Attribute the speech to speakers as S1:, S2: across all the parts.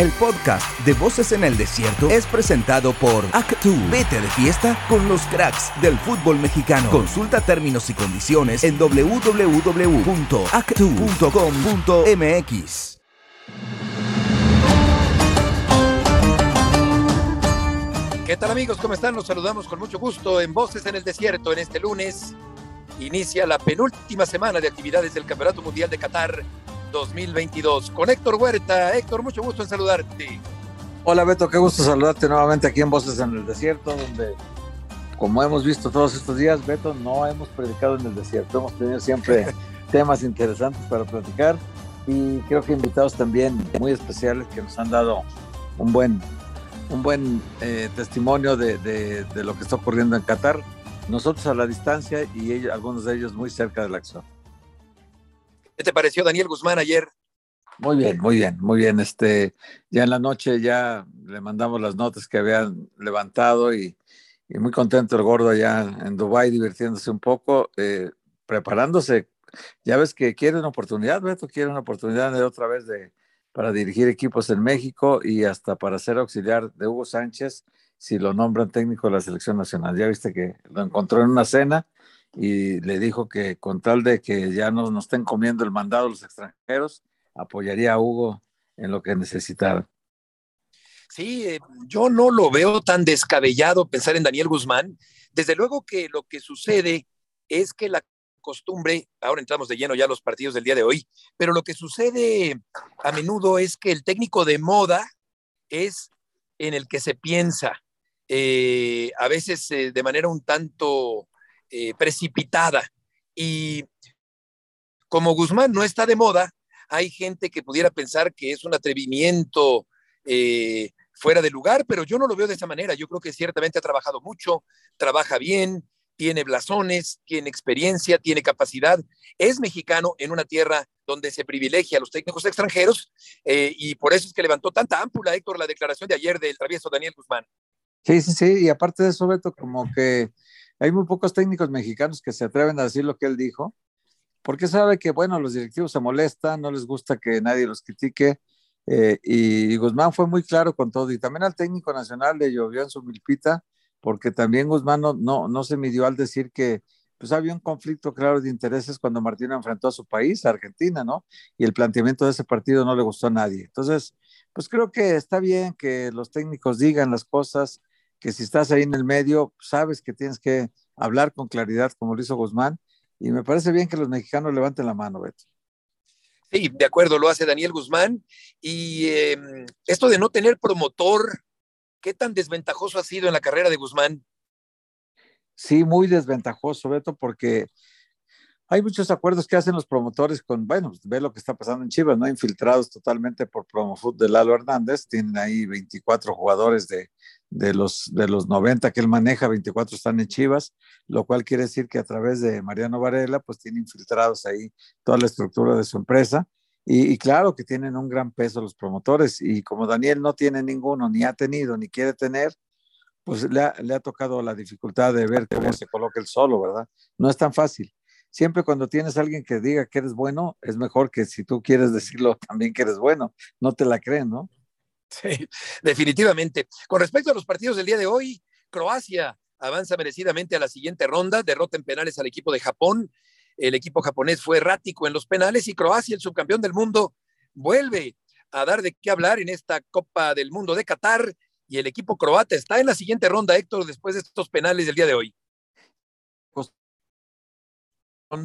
S1: El podcast de Voces en el Desierto es presentado por Actu. Vete de fiesta con los cracks del fútbol mexicano. Consulta términos y condiciones en www.actu.com.mx.
S2: ¿Qué tal amigos? ¿Cómo están? Nos saludamos con mucho gusto en Voces en el Desierto en este lunes. Inicia la penúltima semana de actividades del Campeonato Mundial de Qatar 2022. Con Héctor Huerta. Héctor, mucho gusto en saludarte.
S3: Hola Beto, qué gusto saludarte nuevamente aquí en Voces en el Desierto, donde, como hemos visto todos estos días, Beto, no hemos predicado en el desierto. Hemos tenido siempre temas interesantes para platicar y creo que invitados también muy especiales que nos han dado un buen, un buen eh, testimonio de, de, de, lo que está ocurriendo en Qatar. Nosotros a la distancia y ellos, algunos de ellos muy cerca de la acción.
S2: ¿Qué te pareció Daniel Guzmán ayer?
S3: Muy bien, muy bien, muy bien. Este, ya en la noche ya le mandamos las notas que habían levantado y, muy contento el gordo allá en Dubái divirtiéndose un poco, eh, preparándose. Ya ves que quiere una oportunidad, Beto, quiere una oportunidad de otra vez de, para dirigir equipos en México y hasta para ser auxiliar de Hugo Sánchez si lo nombran técnico de la selección nacional. Ya viste que lo encontró en una cena y le dijo que con tal de que ya no nos estén comiendo el mandado los extranjeros, apoyaría a Hugo en lo que necesitara.
S2: Sí, eh, yo no lo veo tan descabellado pensar en Daniel Guzmán. Desde luego que lo que sucede es que la costumbre, ahora entramos de lleno ya a los partidos del día de hoy, pero lo que sucede a menudo es que el técnico de moda es en el que se piensa, eh, a veces eh, de manera un tanto eh, precipitada. Y como Guzmán no está de moda, hay gente que pudiera pensar que es un atrevimiento eh, fuera de lugar, pero yo no lo veo de esa manera. Yo creo que ciertamente ha trabajado mucho, trabaja bien, tiene blasones, tiene experiencia, tiene capacidad. Es mexicano en una tierra donde se privilegia a los técnicos extranjeros eh, y por eso es que levantó tanta ámpula, Héctor, la declaración de ayer del travieso Daniel Guzmán.
S3: Sí, sí, sí, y aparte de eso, Beto, como que hay muy pocos técnicos mexicanos que se atreven a decir lo que él dijo, porque sabe que, bueno, los directivos se molestan, no les gusta que nadie los critique, eh, y Guzmán fue muy claro con todo, y también al técnico nacional le llovió en su milpita, porque también Guzmán no, no, no se midió al decir que pues había un conflicto claro de intereses cuando Martino enfrentó a su país, a Argentina, ¿no? Y el planteamiento de ese partido no le gustó a nadie. Entonces, pues creo que está bien que los técnicos digan las cosas, que si estás ahí en el medio, sabes que tienes que hablar con claridad, como lo hizo Guzmán, y me parece bien que los mexicanos levanten la mano, Beto.
S2: Sí, de acuerdo, lo hace Daniel Guzmán. Y eh, esto de no tener promotor, ¿qué tan desventajoso ha sido en la carrera de Guzmán?
S3: Sí, muy desventajoso, Beto, porque hay muchos acuerdos que hacen los promotores con, bueno, ve lo que está pasando en Chivas, ¿no? Infiltrados totalmente por Promofoot de Lalo Hernández, tienen ahí 24 jugadores de, de, los, de los 90 que él maneja, 24 están en Chivas, lo cual quiere decir que a través de Mariano Varela, pues tiene infiltrados ahí toda la estructura de su empresa. Y, claro que tienen un gran peso los promotores y como Daniel no tiene ninguno, ni ha tenido, ni quiere tener, pues le ha, tocado la dificultad de ver cómo se coloca el solo, ¿verdad? No es tan fácil siempre cuando tienes alguien que diga que eres bueno, es mejor que si tú quieres decirlo también que eres bueno. No te la creen, ¿no?
S2: Sí, definitivamente. Con respecto a los partidos del día de hoy, Croacia avanza merecidamente a la siguiente ronda, derrota en penales al equipo de Japón. El equipo japonés fue errático en los penales y Croacia, el subcampeón del mundo, vuelve a dar de qué hablar en esta Copa del Mundo de Qatar y el equipo croata está en la siguiente ronda, Héctor, después de estos penales del día de hoy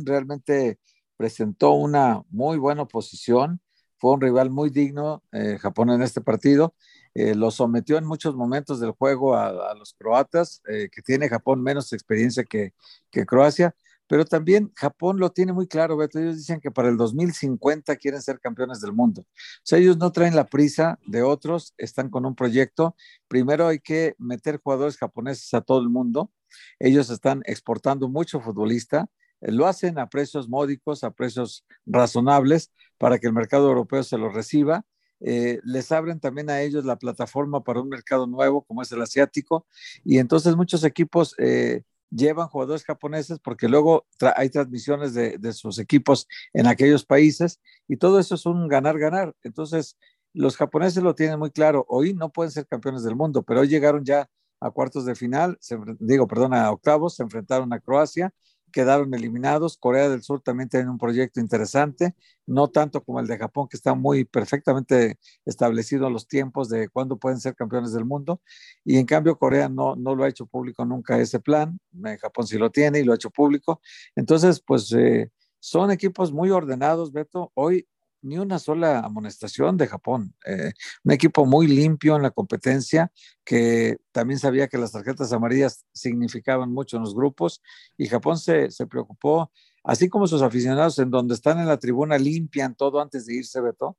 S3: realmente presentó una muy buena oposición, fue un rival muy digno, eh, Japón en este partido, eh, lo sometió en muchos momentos del juego a, los croatas, eh, que tiene Japón menos experiencia que, que, Croacia, pero también Japón lo tiene muy claro, Beto, ellos dicen que para el 2050 quieren ser campeones del mundo. O sea, ellos no traen la prisa de otros, están con un proyecto. Primero hay que meter jugadores japoneses a todo el mundo. Ellos están exportando mucho futbolista lo hacen a precios módicos, a precios razonables, para que el mercado europeo se lo reciba. Eh, les abren también a ellos la plataforma para un mercado nuevo como es el asiático y entonces muchos equipos eh, llevan jugadores japoneses porque luego hay transmisiones de, sus equipos en aquellos países y todo eso es un ganar-ganar. Entonces, los japoneses lo tienen muy claro, hoy no pueden ser campeones del mundo, pero hoy llegaron ya a cuartos de final, digo, perdón, a octavos, se enfrentaron a Croacia, quedaron eliminados. Corea del Sur también tiene un proyecto interesante, no tanto como el de Japón, que está muy perfectamente establecido los tiempos de cuándo pueden ser campeones del mundo. Y en cambio, Corea no, no lo ha hecho público nunca ese plan. Japón sí lo tiene y lo ha hecho público. Entonces, pues eh, son equipos muy ordenados, Beto. Hoy ni una sola amonestación de Japón. Eh, un equipo muy limpio en la competencia, que también sabía que las tarjetas amarillas significaban mucho en los grupos, y Japón se, preocupó, así como sus aficionados en donde están en la tribuna limpian todo antes de irse, Beto.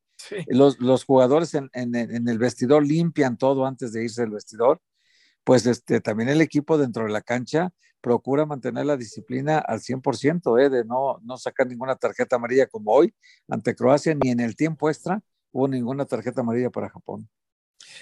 S3: Los, los, jugadores en, en, en, el vestidor limpian todo antes de irse del vestidor. Pues este, también el equipo dentro de la cancha procura mantener la disciplina al 100%, ¿eh? de no, no sacar ninguna tarjeta amarilla como hoy ante Croacia, ni en el tiempo extra hubo ninguna tarjeta amarilla para Japón.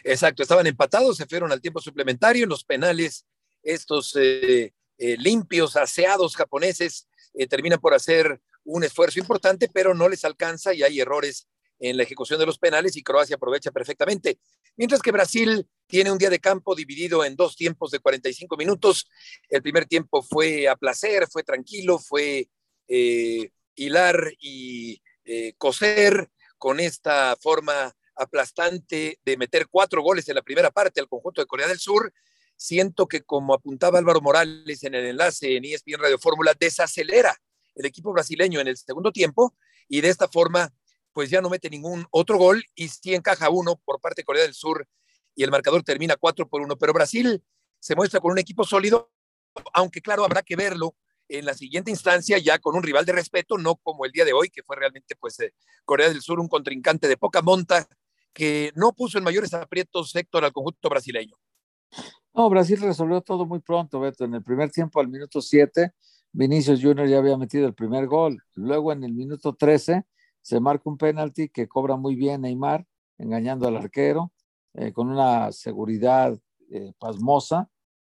S2: Exacto, estaban empatados, se fueron al tiempo suplementario, en los penales estos eh, eh, limpios, aseados japoneses eh, terminan por hacer un esfuerzo importante, pero no les alcanza y hay errores en la ejecución de los penales y Croacia aprovecha perfectamente. Mientras que Brasil tiene un día de campo dividido en dos tiempos de 45 minutos. El primer tiempo fue a placer, fue tranquilo, fue eh, hilar y eh, coser con esta forma aplastante de meter cuatro goles en la primera parte al conjunto de Corea del Sur. Siento que, como apuntaba Álvaro Morales en el enlace en ESPN Radio Fórmula, desacelera el equipo brasileño en el segundo tiempo y de esta forma pues ya no mete ningún otro gol y sí encaja uno por parte de Corea del Sur y el marcador termina 4 por 1. Pero Brasil se muestra con un equipo sólido, aunque claro, habrá que verlo en la siguiente instancia ya con un rival de respeto, no como el día de hoy, que fue realmente pues eh, Corea del Sur un contrincante de poca monta que no puso en mayores aprietos sector al conjunto brasileño.
S3: No, Brasil resolvió todo muy pronto, Beto. En el primer tiempo, al minuto 7, Vinicius Junior ya había metido el primer gol. Luego, en el minuto 13, se marca un penalti que cobra muy bien Neymar, engañando al arquero, eh, con una seguridad eh, pasmosa.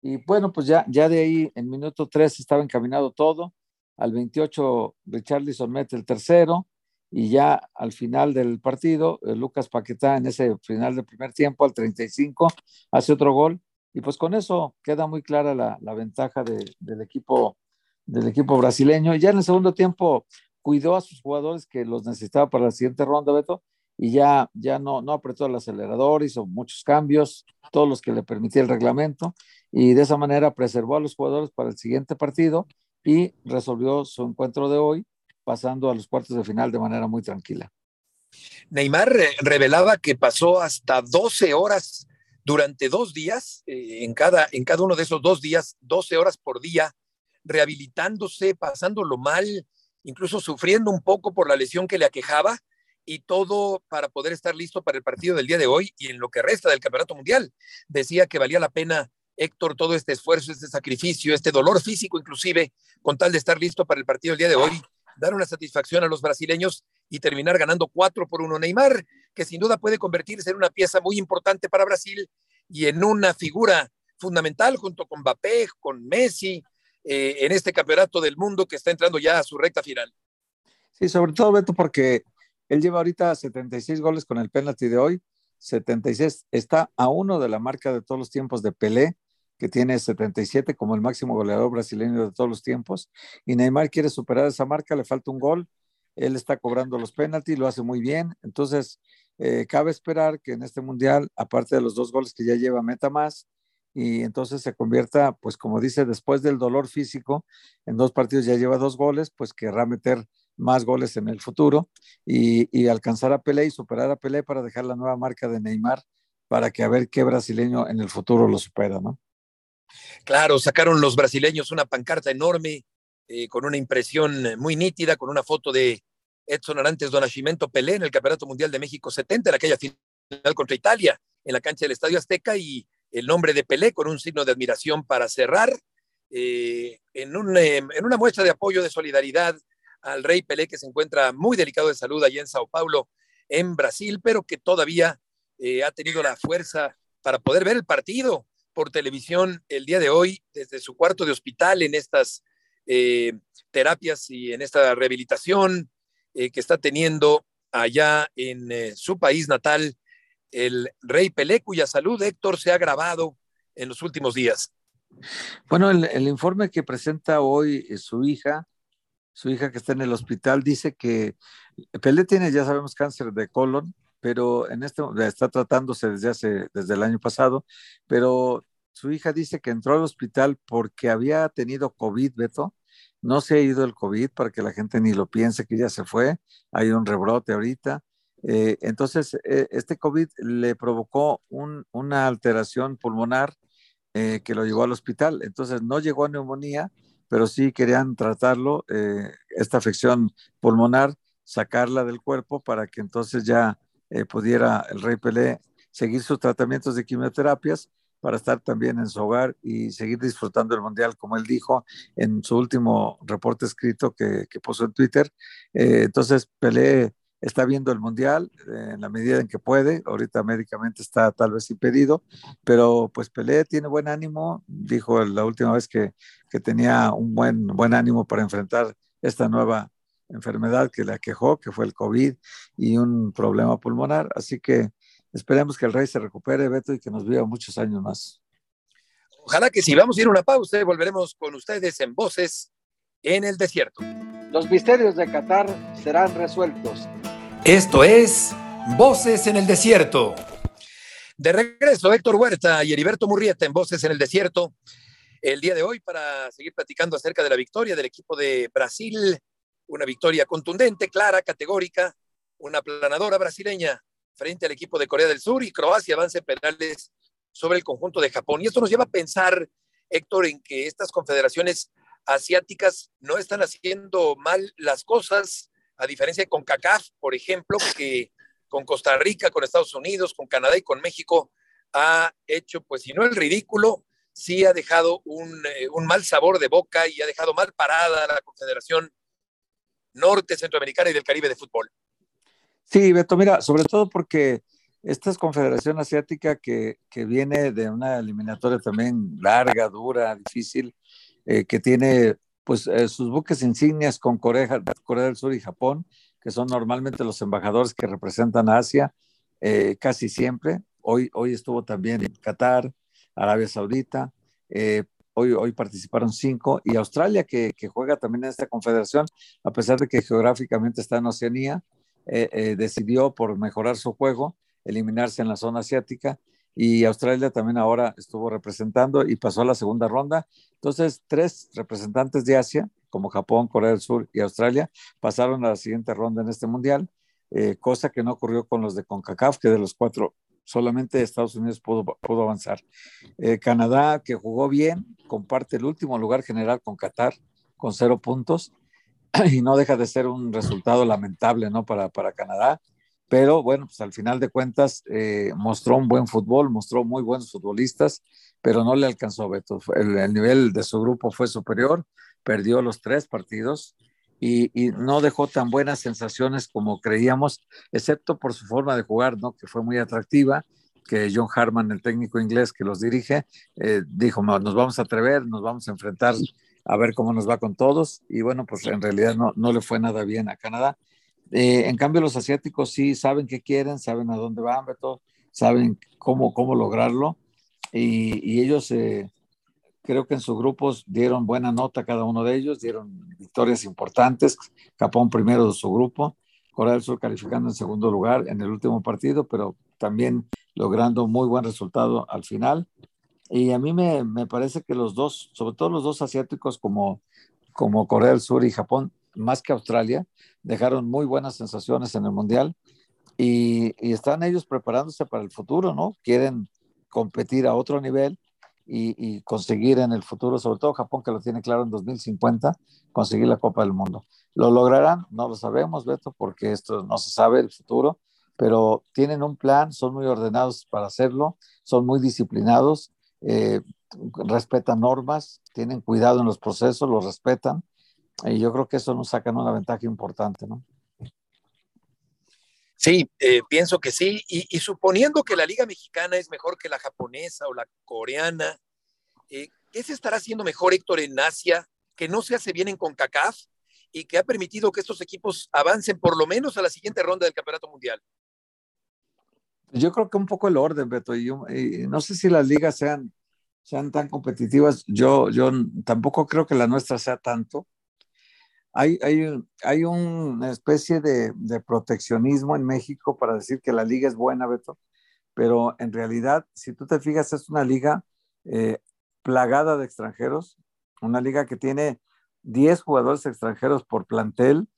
S3: Y bueno, pues ya, ya de ahí, en minuto 3 estaba encaminado todo. Al 28, Richarlison mete el tercero. Y ya al final del partido, eh, Lucas Paquetá, en ese final del primer tiempo, al 35, hace otro gol. Y pues con eso queda muy clara la, la ventaja de, del, equipo, del equipo brasileño. Y ya en el segundo tiempo, cuidó a sus jugadores que los necesitaba para la siguiente ronda, Beto, y ya, ya no, no apretó el acelerador, hizo muchos cambios, todos los que le permitía el reglamento, y de esa manera preservó a los jugadores para el siguiente partido y resolvió su encuentro de hoy, pasando a los cuartos de final de manera muy tranquila.
S2: Neymar revelaba que pasó hasta 12 horas durante dos días, eh, en, cada, en cada uno de esos dos días, 12 horas por día, rehabilitándose, pasándolo mal, incluso sufriendo un poco por la lesión que le aquejaba y todo para poder estar listo para el partido del día de hoy y en lo que resta del Campeonato Mundial. Decía que valía la pena, Héctor, todo este esfuerzo, este sacrificio, este dolor físico inclusive, con tal de estar listo para el partido del día de hoy, dar una satisfacción a los brasileños y terminar ganando cuatro por uno. Neymar, que sin duda puede convertirse en una pieza muy importante para Brasil y en una figura fundamental junto con Mbappé, con Messi, eh, en este campeonato del mundo que está entrando ya a su recta final.
S3: Sí, sobre todo, Beto, porque él lleva ahorita 76 goles con el penalti de hoy, 76, está a uno de la marca de todos los tiempos de Pelé, que tiene 77 como el máximo goleador brasileño de todos los tiempos, y Neymar quiere superar esa marca, le falta un gol, él está cobrando los penaltis, lo hace muy bien, entonces eh, cabe esperar que en este mundial, aparte de los dos goles que ya lleva, meta más, y entonces se convierta, pues como dice, después del dolor físico, en dos partidos ya lleva dos goles, pues querrá meter más goles en el futuro y, alcanzar a Pelé y superar a Pelé para dejar la nueva marca de Neymar para que a ver qué brasileño en el futuro lo supera, ¿no?
S2: Claro, sacaron los brasileños una pancarta enorme eh, con una impresión muy nítida, con una foto de Edson Arantes do Nascimento Pelé en el Campeonato Mundial de México 70, en aquella final contra Italia, en la cancha del Estadio Azteca y el nombre de Pelé con un signo de admiración para cerrar, eh, en, eh, en, una muestra de apoyo, de solidaridad al rey Pelé, que se encuentra muy delicado de salud allá en Sao Paulo, en Brasil, pero que todavía eh, ha tenido la fuerza para poder ver el partido por televisión el día de hoy desde su cuarto de hospital en estas terapias y en esta rehabilitación que está teniendo allá en su país natal el rey Pelé, cuya salud, Héctor, se ha agravado en los últimos días.
S3: Bueno, el, informe que presenta hoy eh, su hija, su hija que está en el hospital, dice que Pelé tiene, ya sabemos, cáncer de colon, pero en este está tratándose desde hace, desde el año pasado, pero su hija dice que entró al hospital porque había tenido COVID, Beto. No se ha ido el COVID para que la gente ni lo piense que ya se fue. Hay un rebrote ahorita. Eh, entonces, eh, este COVID le provocó una alteración pulmonar eh, que lo llevó al hospital. Entonces, no llegó a neumonía, pero sí querían tratarlo, esta afección pulmonar, sacarla del cuerpo para que entonces ya pudiera el rey Pelé seguir sus tratamientos de quimioterapias para estar también en su hogar y seguir disfrutando el Mundial, como él dijo en su último reporte escrito que, que puso en Twitter. entonces, Pelé está viendo el mundial eh, en la medida en que puede. Ahorita médicamente está tal vez impedido, pero pues Pelé tiene buen ánimo. Dijo la última vez que, que tenía un buen, buen ánimo para enfrentar esta nueva enfermedad que le aquejó, que fue el COVID y un problema pulmonar. Así que esperemos que el rey se recupere, Beto, y que nos viva muchos años más.
S2: Ojalá que si vamos a ir a una pausa, volveremos con ustedes en Voces en el Desierto.
S3: Los misterios de Qatar serán resueltos
S2: esto es Voces en el Desierto. De regreso, Héctor Huerta y Heriberto Murrieta en Voces en el Desierto. El día de hoy para seguir platicando acerca de la victoria del equipo de Brasil. Una victoria contundente, clara, categórica. Una planadora brasileña frente al equipo de Corea del Sur y Croacia avance penales sobre el conjunto de Japón. Y esto nos lleva a pensar, Héctor, en que estas confederaciones asiáticas no están haciendo mal las cosas a diferencia de con CACAF, por ejemplo, que con Costa Rica, con Estados Unidos, con Canadá y con México ha hecho, pues si no el ridículo, sí ha dejado un, eh, un mal sabor de boca y ha dejado mal parada a la Confederación Norte, Centroamericana y del Caribe de Fútbol.
S3: Sí, Beto, mira, sobre todo porque esta es Confederación Asiática que, que viene de una eliminatoria también larga, dura, difícil, eh, que tiene pues eh, sus buques insignias con Corea, del Sur y Japón, que son normalmente los embajadores que representan a Asia, eh, casi siempre. Hoy, hoy estuvo también en Qatar, Arabia Saudita, eh, hoy, hoy participaron cinco, y Australia, que, que, juega también en esta confederación, a pesar de que geográficamente está en Oceanía, decidió por mejorar su juego, eliminarse en la zona asiática y Australia también ahora estuvo representando y pasó a la segunda ronda. Entonces, tres representantes de Asia, como Japón, Corea del Sur y Australia, pasaron a la siguiente ronda en este mundial, eh, cosa que no ocurrió con los de CONCACAF, que de los cuatro solamente Estados Unidos pudo, pudo avanzar. Eh, Canadá, que jugó bien, comparte el último lugar general con Qatar, con cero puntos, y no deja de ser un resultado lamentable ¿no? para, para Canadá pero bueno, pues al final de cuentas eh, mostró un buen fútbol, mostró muy buenos futbolistas, pero no le alcanzó Beto. El, nivel de su grupo fue superior, perdió los tres partidos y, no dejó tan buenas sensaciones como creíamos, excepto por su forma de jugar, ¿no? Que fue muy atractiva, que John Harman, el técnico inglés que los dirige, eh, dijo, nos vamos a atrever, nos vamos a enfrentar a ver cómo nos va con todos. Y bueno, pues en realidad no, no le fue nada bien a Canadá eh, en cambio, los asiáticos sí saben qué quieren, saben a dónde van, Beto, saben cómo, cómo lograrlo. Y, ellos, eh, creo que en sus grupos dieron buena nota cada uno de ellos, dieron victorias importantes. Japón primero de su grupo, Corea del Sur calificando en segundo lugar en el último partido, pero también logrando muy buen resultado al final. Y a mí me, me parece que los dos, sobre todo los dos asiáticos como, como Corea del Sur y Japón, más que Australia, dejaron muy buenas sensaciones en el Mundial y, están ellos preparándose para el futuro, ¿no? Quieren competir a otro nivel y, conseguir en el futuro, sobre todo Japón que lo tiene claro en 2050, conseguir la Copa del Mundo. ¿Lo lograrán? No lo sabemos, Beto, porque esto no se sabe el futuro, pero tienen un plan, son muy ordenados para hacerlo, son muy disciplinados, eh, respetan normas, tienen cuidado en los procesos, los respetan y yo creo que eso nos saca una ventaja importante, ¿no?
S2: Sí, eh, pienso que sí. Y, suponiendo que la Liga Mexicana es mejor que la japonesa o la coreana, eh, ¿qué se estará haciendo mejor, Héctor, en Asia, que no se hace bien en CONCACAF y que ha permitido que estos equipos avancen por lo menos a la siguiente ronda del Campeonato Mundial?
S3: Yo creo que un poco el orden, Beto. Y, no sé si las ligas sean, sean tan competitivas. Yo, yo tampoco creo que la nuestra sea tanto. Hay, hay, hay una especie de, de, proteccionismo en México para decir que la liga es buena, Beto, pero en realidad, si tú te fijas, es una liga eh, plagada de extranjeros, una liga que tiene 10 jugadores extranjeros por plantel,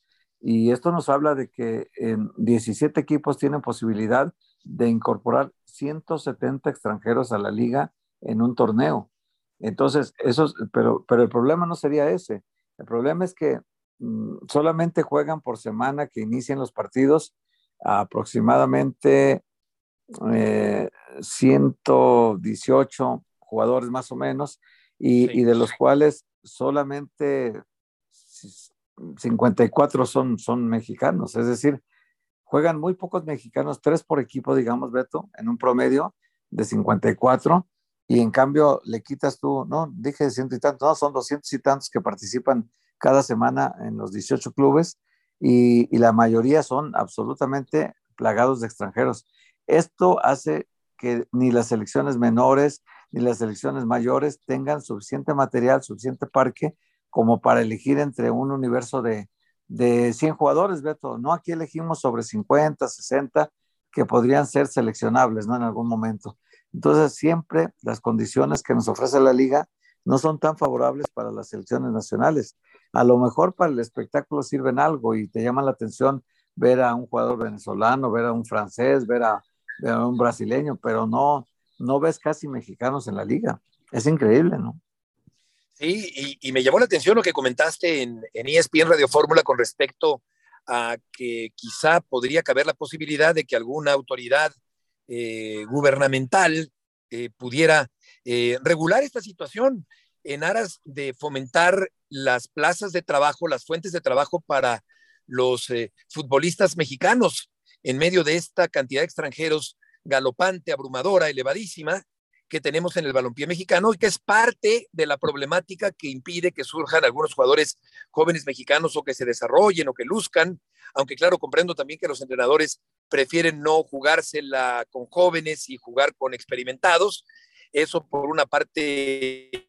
S3: y esto nos habla de que en 17 equipos tienen posibilidad de incorporar 170 extranjeros a la liga en un torneo. Entonces, eso, pero, pero el problema no sería ese. El problema es que solamente juegan por semana que inician los partidos aproximadamente 118 eh, jugadores más o menos, y, y, de los cuales solamente 54 son, son mexicanos. Es decir, juegan muy pocos mexicanos, tres por equipo, digamos, Beto, en un promedio de 54, y en cambio le quitas tú, no, dije de ciento y tantos, no, son doscientos y tantos que participan cada semana en los 18 clubes, y, la mayoría son absolutamente plagados de extranjeros. Esto hace que ni las selecciones menores ni las selecciones mayores tengan suficiente material, suficiente parque como para elegir entre un universo de, de 100 jugadores, Beto. No, aquí elegimos sobre 50, 60 que podrían ser seleccionables, ¿no? En algún momento. Entonces, siempre las condiciones que nos ofrece la liga no son tan favorables para las selecciones nacionales. A lo mejor para el espectáculo sirven algo y te llama la atención ver a un jugador venezolano, ver a un francés, ver a, un brasileño, pero no, no ves casi mexicanos en la liga. Es increíble, ¿no?
S2: Sí, y, me llamó la atención lo que comentaste en, en ESPN Radio Fórmula con respecto a que quizá podría caber la posibilidad de que alguna autoridad eh, gubernamental eh, pudiera eh, regular esta situación en aras de fomentar las plazas de trabajo, las fuentes de trabajo para los futbolistas mexicanos en medio de esta cantidad de extranjeros galopante, abrumadora, elevadísima, que tenemos en el balompié mexicano y que es parte de la problemática que impide que surjan algunos jugadores jóvenes mexicanos o que se desarrollen o que luzcan, aunque claro, comprendo también que los entrenadores prefieren no jugársela con jóvenes y jugar con experimentados. Eso por una parte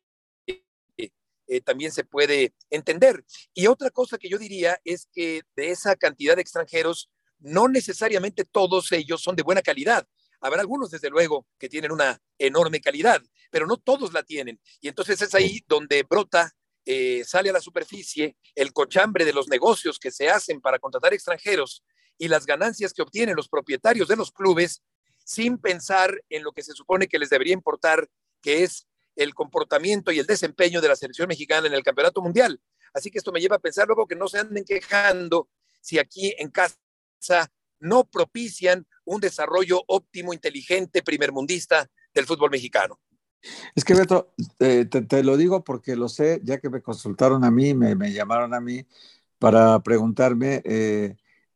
S2: eh, también se puede entender. Y otra cosa que yo diría es que de esa cantidad de extranjeros, no necesariamente todos ellos son de buena calidad. Habrá algunos, desde luego, que tienen una enorme calidad, pero no todos la tienen. Y entonces es ahí donde brota, eh, sale a la superficie el cochambre de los negocios que se hacen para contratar extranjeros y las ganancias que obtienen los propietarios de los clubes sin pensar en lo que se supone que les debería importar, que es el comportamiento y el desempeño de la selección mexicana en el campeonato mundial. Así que esto me lleva a pensar luego que no se anden quejando si aquí en casa no propician un desarrollo óptimo, inteligente, primermundista del fútbol mexicano.
S3: Es que Beto, eh, te, lo digo porque lo sé, ya que me consultaron a mí, me, me llamaron a mí para preguntarme eh,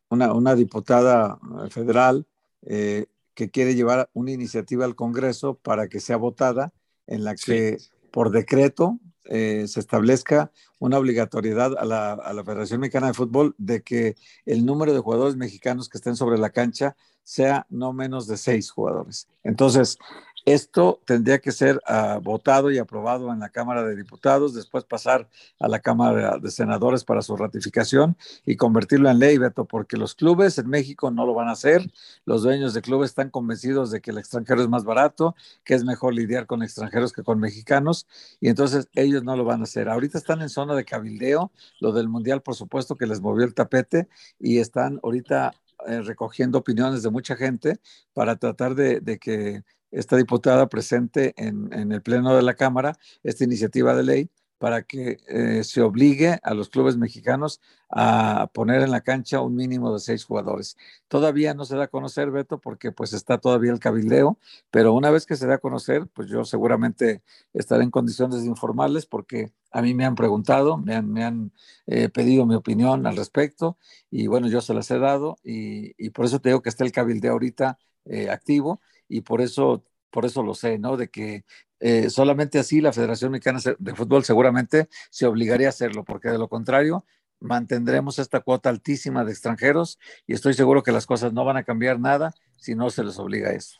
S3: una, una, diputada federal eh, que quiere llevar una iniciativa al Congreso para que sea votada en la que por decreto se establezca una obligatoriedad a la, a la, Federación Mexicana de Fútbol de que el número de jugadores mexicanos que estén sobre la cancha sea no menos de seis jugadores. Entonces, esto tendría que ser uh, votado y aprobado en la Cámara de Diputados, después pasar a la Cámara de Senadores para su ratificación y convertirlo en ley, Beto, porque los clubes en México no lo van a hacer. Los dueños de clubes están convencidos de que el extranjero es más barato, que es mejor lidiar con extranjeros que con mexicanos, y entonces ellos no lo van a hacer. Ahorita están en zona de cabildeo, lo del Mundial, por supuesto, que les movió el tapete, y están ahorita eh, recogiendo opiniones de mucha gente para tratar de, de que esta diputada presente en, en, el Pleno de la Cámara esta iniciativa de ley para que eh, se obligue a los clubes mexicanos a poner en la cancha un mínimo de seis jugadores. Todavía no se da a conocer, Beto, porque pues está todavía el cabildeo, pero una vez que se da a conocer, pues yo seguramente estaré en condiciones de informarles porque a mí me han preguntado, me han, me han eh, pedido mi opinión al respecto y bueno, yo se las he dado y, y por eso te digo que está el cabildeo ahorita eh, activo y por eso por eso lo sé, ¿no? De que eh, solamente así la Federación Mexicana de Fútbol seguramente se obligaría a hacerlo, porque de lo contrario mantendremos esta cuota altísima de extranjeros y estoy seguro que las cosas no van a cambiar nada si no se les obliga a eso.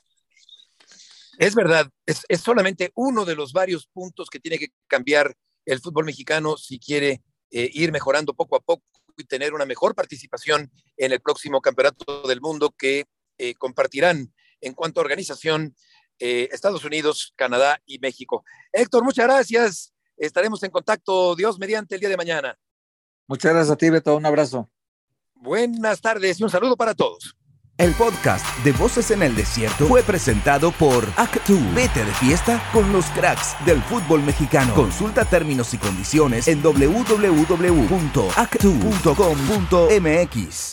S2: Es verdad, es, solamente uno de los varios puntos que tiene que cambiar el fútbol mexicano si quiere eh, ir mejorando poco a poco y tener una mejor participación en el próximo campeonato del mundo que eh, compartirán en cuanto a organización eh, Estados Unidos, Canadá y México. Héctor, muchas gracias. Estaremos en contacto, Dios mediante, el día de mañana.
S3: Muchas gracias a ti, Beto. Un abrazo.
S2: Buenas tardes y un saludo para todos.
S1: El podcast de Voces en el Desierto fue presentado por Actu. Vete de fiesta con los cracks del fútbol mexicano. Consulta términos y condiciones en www.actu.com.mx.